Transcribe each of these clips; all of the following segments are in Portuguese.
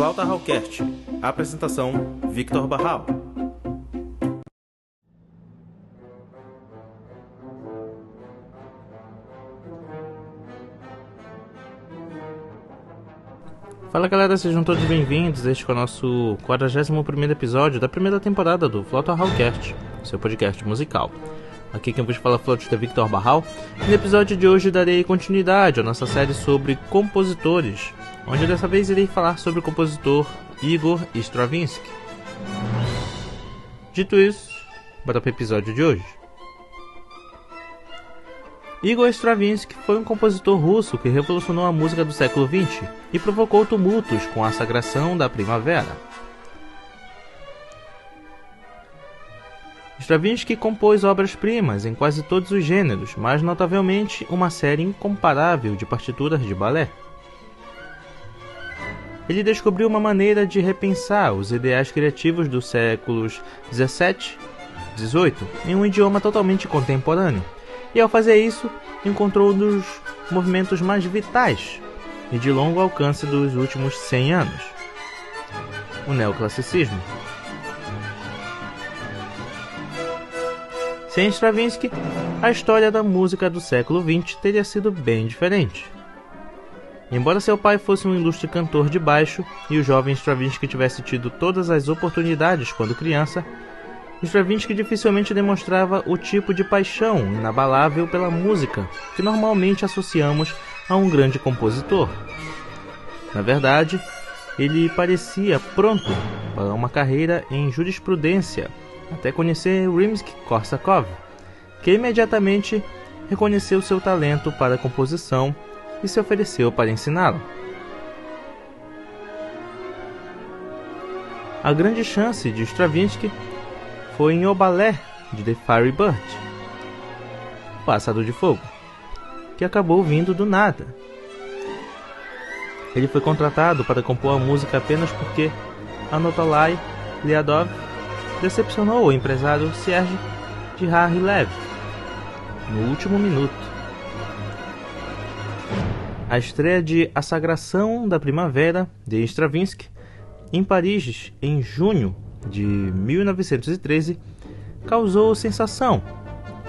Flauta Hallcast. Apresentação: Victor Barral. Fala galera, sejam todos bem-vindos. Este é o nosso 41 episódio da primeira temporada do Flauta Hallcast, seu podcast musical. Aqui quem vos fala é Victor Barral. E no episódio de hoje darei continuidade à nossa série sobre compositores, onde dessa vez irei falar sobre o compositor Igor Stravinsky. Dito isso, bora para o episódio de hoje. Igor Stravinsky foi um compositor russo que revolucionou a música do século XX e provocou tumultos com a sagração da primavera. Stravinsky compôs obras-primas em quase todos os gêneros, mas notavelmente uma série incomparável de partituras de balé. Ele descobriu uma maneira de repensar os ideais criativos dos séculos 17 e 18 em um idioma totalmente contemporâneo e ao fazer isso, encontrou um dos movimentos mais vitais e de longo alcance dos últimos 100 anos: o neoclassicismo. Sem Stravinsky, a história da música do século XX teria sido bem diferente. Embora seu pai fosse um ilustre cantor de baixo e o jovem Stravinsky tivesse tido todas as oportunidades quando criança, Stravinsky dificilmente demonstrava o tipo de paixão inabalável pela música que normalmente associamos a um grande compositor. Na verdade, ele parecia pronto para uma carreira em jurisprudência até conhecer Rimsky-Korsakov, que imediatamente reconheceu seu talento para a composição e se ofereceu para ensiná-lo. A grande chance de Stravinsky foi em O Balé de The Fiery Bird, Pássaro de Fogo, que acabou vindo do nada. Ele foi contratado para compor a música apenas porque Anatolai Liadov decepcionou o empresário Serge de Lev no último minuto. A estreia de A Sagração da Primavera de Stravinsky em Paris em junho de 1913 causou sensação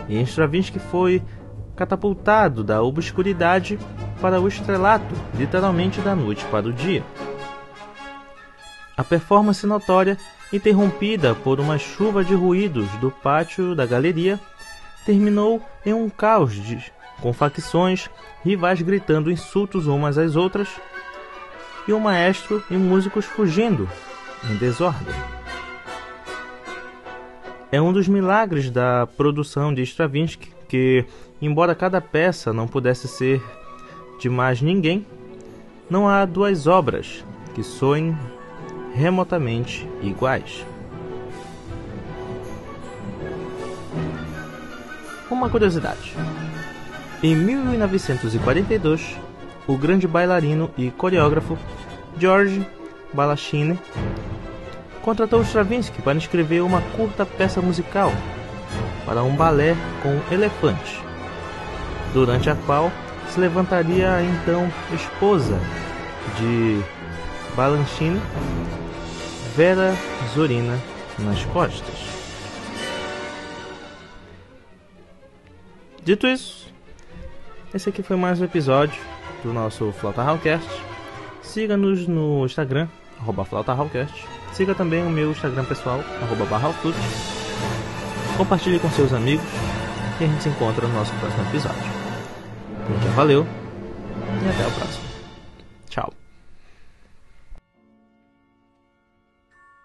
e Stravinsky foi catapultado da obscuridade para o estrelato, literalmente da noite para o dia. A performance notória, interrompida por uma chuva de ruídos do pátio da galeria, terminou em um caos de, com facções, rivais gritando insultos umas às outras, e o maestro e músicos fugindo em desordem. É um dos milagres da produção de Stravinsky que, embora cada peça não pudesse ser de mais ninguém, não há duas obras que soem remotamente iguais. Uma curiosidade: em 1942, o grande bailarino e coreógrafo George Balachine contratou Stravinsky para escrever uma curta peça musical para um balé com elefante, durante a qual se levantaria a então esposa de Balanchine, Vera Zorina, nas costas. Dito isso, esse aqui foi mais um episódio do nosso Flauta Hallcast. Siga-nos no Instagram, arroba Flauta Hallcast Siga também o meu Instagram pessoal, arroba Compartilhe com seus amigos e a gente se encontra no nosso próximo episódio. Então já valeu e até o próximo.